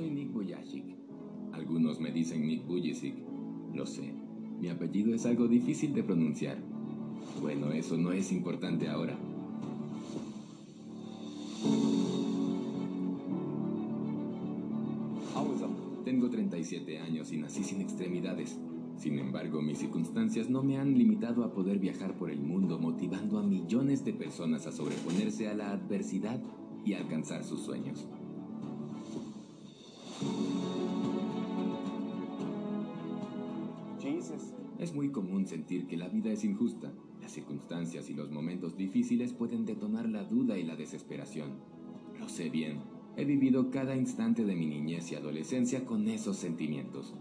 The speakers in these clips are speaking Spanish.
soy Nick Bujicic. Algunos me dicen Nick Bujicic. Lo sé. Mi apellido es algo difícil de pronunciar. Bueno, eso no es importante ahora. Tengo 37 años y nací sin extremidades. Sin embargo, mis circunstancias no me han limitado a poder viajar por el mundo motivando a millones de personas a sobreponerse a la adversidad y alcanzar sus sueños. Es muy común sentir que la vida es injusta. Las circunstancias y los momentos difíciles pueden detonar la duda y la desesperación. Lo sé bien. He vivido cada instante de mi niñez y adolescencia con esos sentimientos.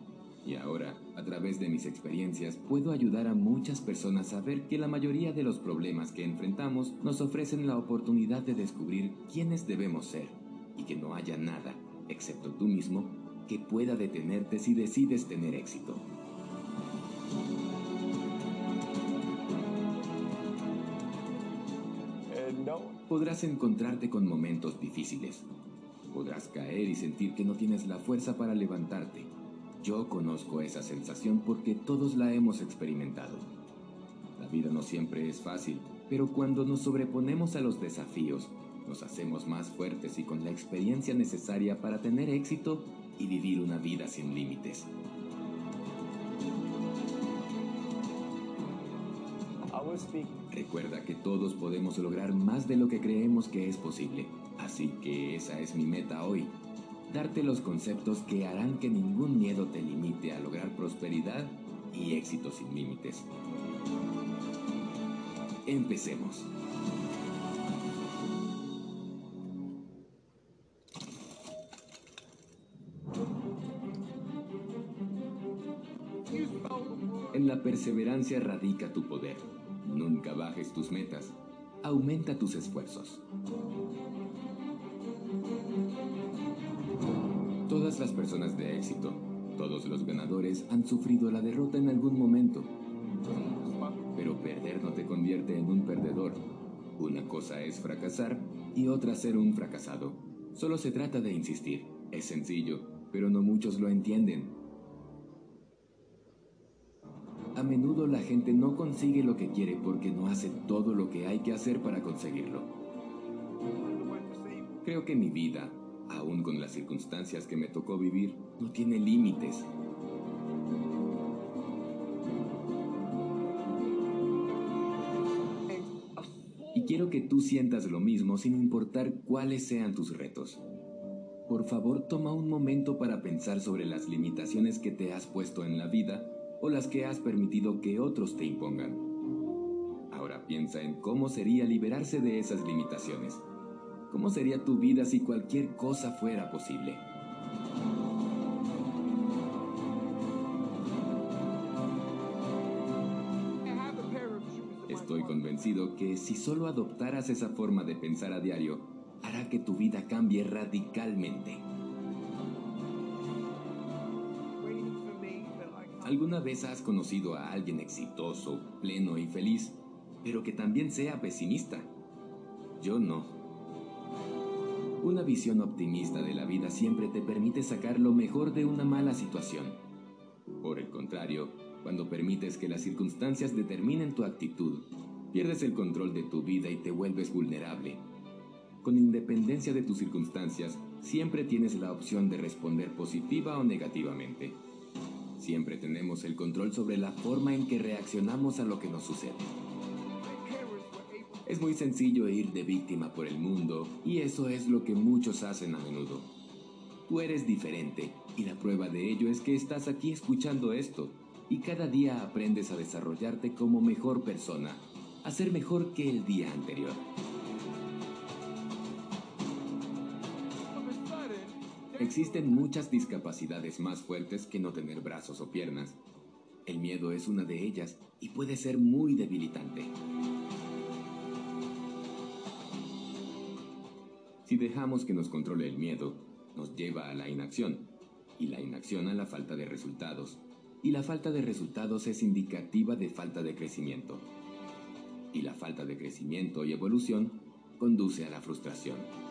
Y ahora, a través de mis experiencias, puedo ayudar a muchas personas a ver que la mayoría de los problemas que enfrentamos nos ofrecen la oportunidad de descubrir quiénes debemos ser y que no haya nada, excepto tú mismo, que pueda detenerte si decides tener éxito. Podrás encontrarte con momentos difíciles. Podrás caer y sentir que no tienes la fuerza para levantarte yo conozco esa sensación porque todos la hemos experimentado. La vida no siempre es fácil, pero cuando nos sobreponemos a los desafíos, nos hacemos más fuertes y con la experiencia necesaria para tener éxito y vivir una vida sin límites. Recuerda que todos podemos lograr más de lo que creemos que es posible, así que esa es mi meta hoy, darte los conceptos que harán que ningún miedo te limite a lograr prosperidad y éxito sin límites. Empecemos. En la perseverancia radica tu poder. Nunca bajes tus metas. Aumenta tus esfuerzos. Todas las personas de éxito, todos los ganadores han sufrido la derrota en algún momento. Pero perder no te convierte en un perdedor. Una cosa es fracasar y otra ser un fracasado. Solo se trata de insistir. Es sencillo, pero no muchos lo entienden. A menudo la gente no consigue lo que quiere porque no hace todo lo que hay que hacer para conseguirlo. Creo que mi vida, aún con las circunstancias que me tocó vivir, no tiene límites. Y quiero que tú sientas lo mismo sin importar cuáles sean tus retos. Por favor, toma un momento para pensar sobre las limitaciones que te has puesto en la vida o las que has permitido que otros te impongan. Ahora piensa en cómo sería liberarse de esas limitaciones ¿Cómo sería tu vida si cualquier cosa fuera posible? Estoy convencido que si solo adoptaras esa forma de pensar a diario, hará que tu vida cambie radicalmente. ¿Alguna vez has conocido a alguien exitoso, pleno y feliz, pero que también sea pesimista? Yo no. Una visión optimista de la vida siempre te permite sacar lo mejor de una mala situación. Por el contrario, cuando permites que las circunstancias determinen tu actitud, pierdes el control de tu vida y te vuelves vulnerable. Con independencia de tus circunstancias, siempre tienes la opción de responder positiva o negativamente. Siempre tenemos el control sobre la forma en que reaccionamos a lo que nos sucede. Es muy sencillo ir de víctima por el mundo y eso es lo que muchos hacen a menudo. Tú eres diferente y la prueba de ello es que estás aquí escuchando esto y cada día aprendes a desarrollarte como mejor persona, a ser mejor que el día anterior. Existen muchas discapacidades más fuertes que no tener brazos o piernas. El miedo es una de ellas y puede ser muy debilitante. Si dejamos que nos controle el miedo, nos lleva a la inacción, y la inacción a la falta de resultados, y la falta de resultados es indicativa de falta de crecimiento, y la falta de crecimiento y evolución conduce a la frustración.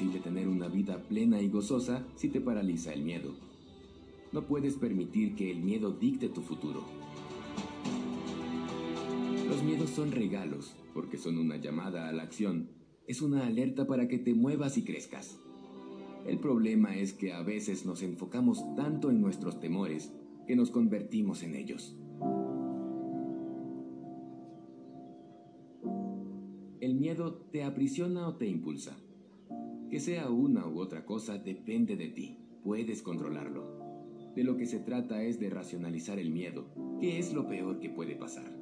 Posible tener una vida plena y gozosa si te paraliza el miedo. No puedes permitir que el miedo dicte tu futuro. Los miedos son regalos, porque son una llamada a la acción. Es una alerta para que te muevas y crezcas. El problema es que a veces nos enfocamos tanto en nuestros temores que nos convertimos en ellos. El miedo te aprisiona o te impulsa. Que sea una u otra cosa depende de ti. Puedes controlarlo. De lo que se trata es de racionalizar el miedo, que es lo peor que puede pasar.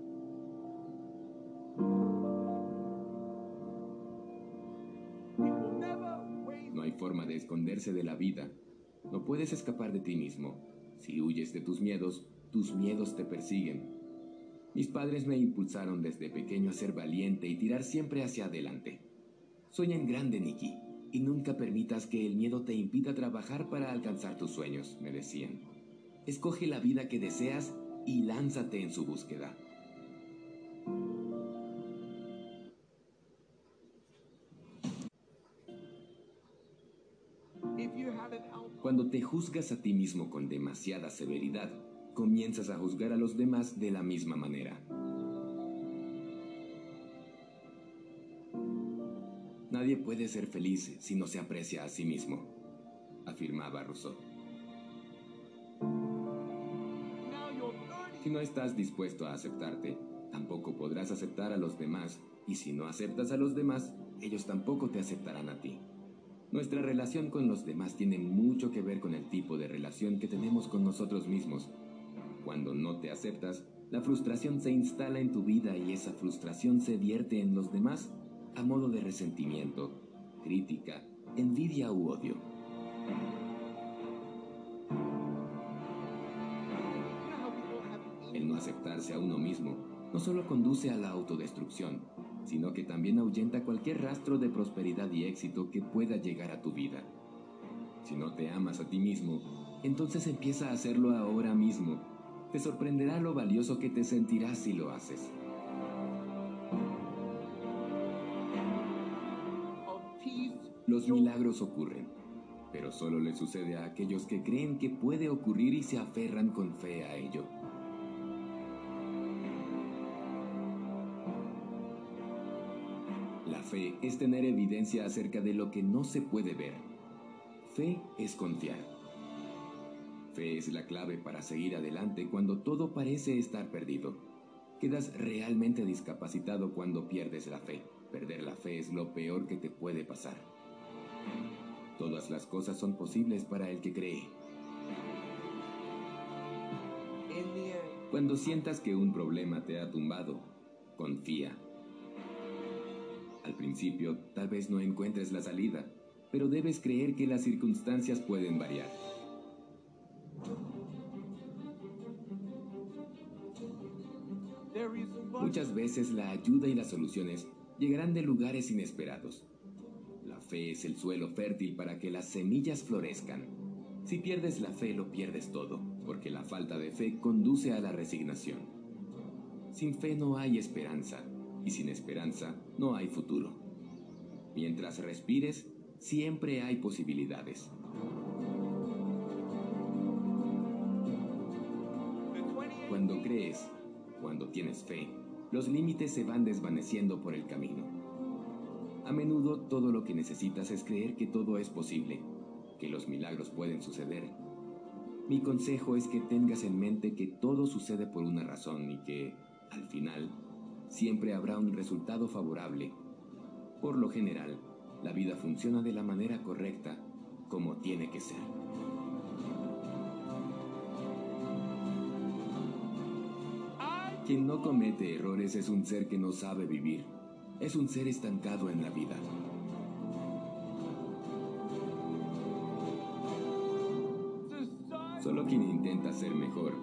No hay forma de esconderse de la vida. No puedes escapar de ti mismo. Si huyes de tus miedos, tus miedos te persiguen. Mis padres me impulsaron desde pequeño a ser valiente y tirar siempre hacia adelante. Sueña en grande, Nicky, y nunca permitas que el miedo te impida trabajar para alcanzar tus sueños, me decían. Escoge la vida que deseas y lánzate en su búsqueda. Cuando te juzgas a ti mismo con demasiada severidad, comienzas a juzgar a los demás de la misma manera. Nadie puede ser feliz si no se aprecia a sí mismo, afirmaba Rousseau. Si no estás dispuesto a aceptarte, tampoco podrás aceptar a los demás, y si no aceptas a los demás, ellos tampoco te aceptarán a ti. Nuestra relación con los demás tiene mucho que ver con el tipo de relación que tenemos con nosotros mismos. Cuando no te aceptas, la frustración se instala en tu vida y esa frustración se vierte en los demás a modo de resentimiento, crítica, envidia u odio. El no aceptarse a uno mismo no solo conduce a la autodestrucción, sino que también ahuyenta cualquier rastro de prosperidad y éxito que pueda llegar a tu vida. Si no te amas a ti mismo, entonces empieza a hacerlo ahora mismo. Te sorprenderá lo valioso que te sentirás si lo haces. Los milagros ocurren, pero solo le sucede a aquellos que creen que puede ocurrir y se aferran con fe a ello. fe es tener evidencia acerca de lo que no se puede ver. Fe es confiar. Fe es la clave para seguir adelante cuando todo parece estar perdido. Quedas realmente discapacitado cuando pierdes la fe. Perder la fe es lo peor que te puede pasar. Todas las cosas son posibles para el que cree. Cuando sientas que un problema te ha tumbado, confía. Al principio, tal vez no encuentres la salida, pero debes creer que las circunstancias pueden variar. Muchas veces la ayuda y las soluciones llegarán de lugares inesperados. Fe es el suelo fértil para que las semillas florezcan. Si pierdes la fe, lo pierdes todo, porque la falta de fe conduce a la resignación. Sin fe no hay esperanza, y sin esperanza no hay futuro. Mientras respires, siempre hay posibilidades. Cuando crees, cuando tienes fe, los límites se van desvaneciendo por el camino. A menudo todo lo que necesitas es creer que todo es posible, que los milagros pueden suceder. Mi consejo es que tengas en mente que todo sucede por una razón y que, al final, siempre habrá un resultado favorable. Por lo general, la vida funciona de la manera correcta, como tiene que ser. Quien no comete errores es un ser que no sabe vivir. Es un ser estancado en la vida. Solo quien intenta ser mejor,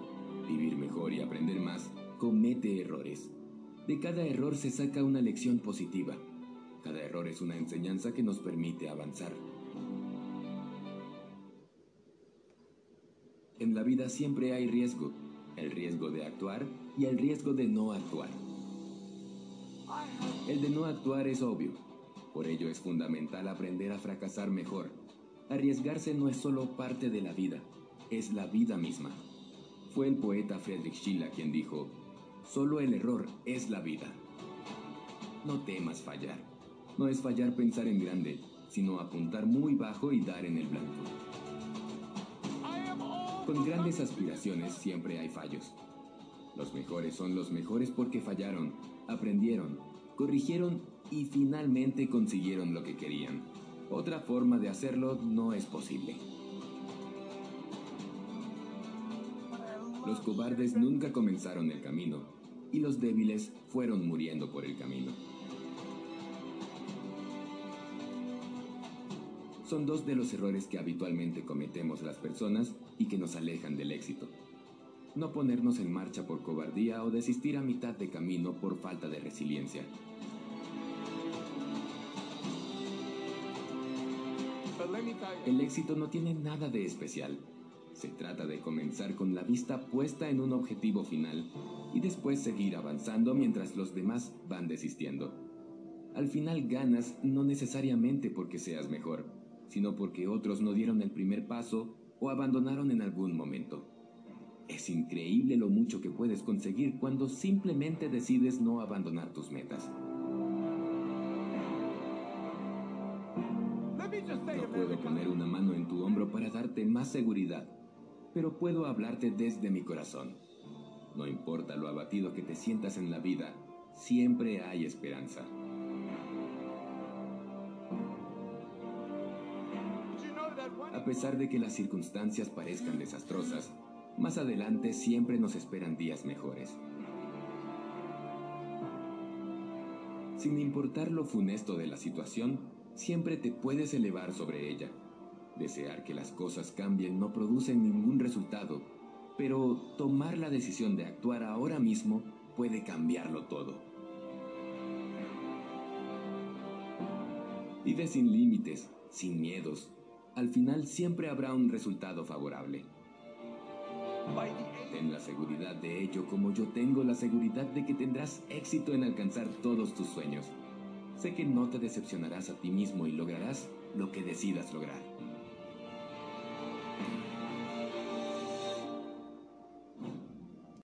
vivir mejor y aprender más, comete errores. De cada error se saca una lección positiva. Cada error es una enseñanza que nos permite avanzar. En la vida siempre hay riesgo, el riesgo de actuar y el riesgo de no actuar. El de no actuar es obvio. Por ello es fundamental aprender a fracasar mejor. Arriesgarse no es solo parte de la vida, es la vida misma. Fue el poeta Friedrich Schiller quien dijo, solo el error es la vida. No temas fallar. No es fallar pensar en grande, sino apuntar muy bajo y dar en el blanco. Con grandes aspiraciones siempre hay fallos. Los mejores son los mejores porque fallaron, aprendieron, corrigieron y finalmente consiguieron lo que querían. Otra forma de hacerlo no es posible. Los cobardes nunca comenzaron el camino y los débiles fueron muriendo por el camino. Son dos de los errores que habitualmente cometemos las personas y que nos alejan del éxito. No ponernos en marcha por cobardía o desistir a mitad de camino por falta de resiliencia. El éxito no tiene nada de especial. Se trata de comenzar con la vista puesta en un objetivo final y después seguir avanzando mientras los demás van desistiendo. Al final ganas no necesariamente porque seas mejor, sino porque otros no dieron el primer paso o abandonaron en algún momento. Es increíble lo mucho que puedes conseguir cuando simplemente decides no abandonar tus metas. No puedo poner una mano en tu hombro para darte más seguridad, pero puedo hablarte desde mi corazón. No importa lo abatido que te sientas en la vida, siempre hay esperanza. A pesar de que las circunstancias parezcan desastrosas, más adelante siempre nos esperan días mejores. Sin importar lo funesto de la situación, siempre te puedes elevar sobre ella. Desear que las cosas cambien no produce ningún resultado, pero tomar la decisión de actuar ahora mismo puede cambiarlo todo. Vive sin límites, sin miedos, al final siempre habrá un resultado favorable. Ten la seguridad de ello como yo tengo la seguridad de que tendrás éxito en alcanzar todos tus sueños. Sé que no te decepcionarás a ti mismo y lograrás lo que decidas lograr.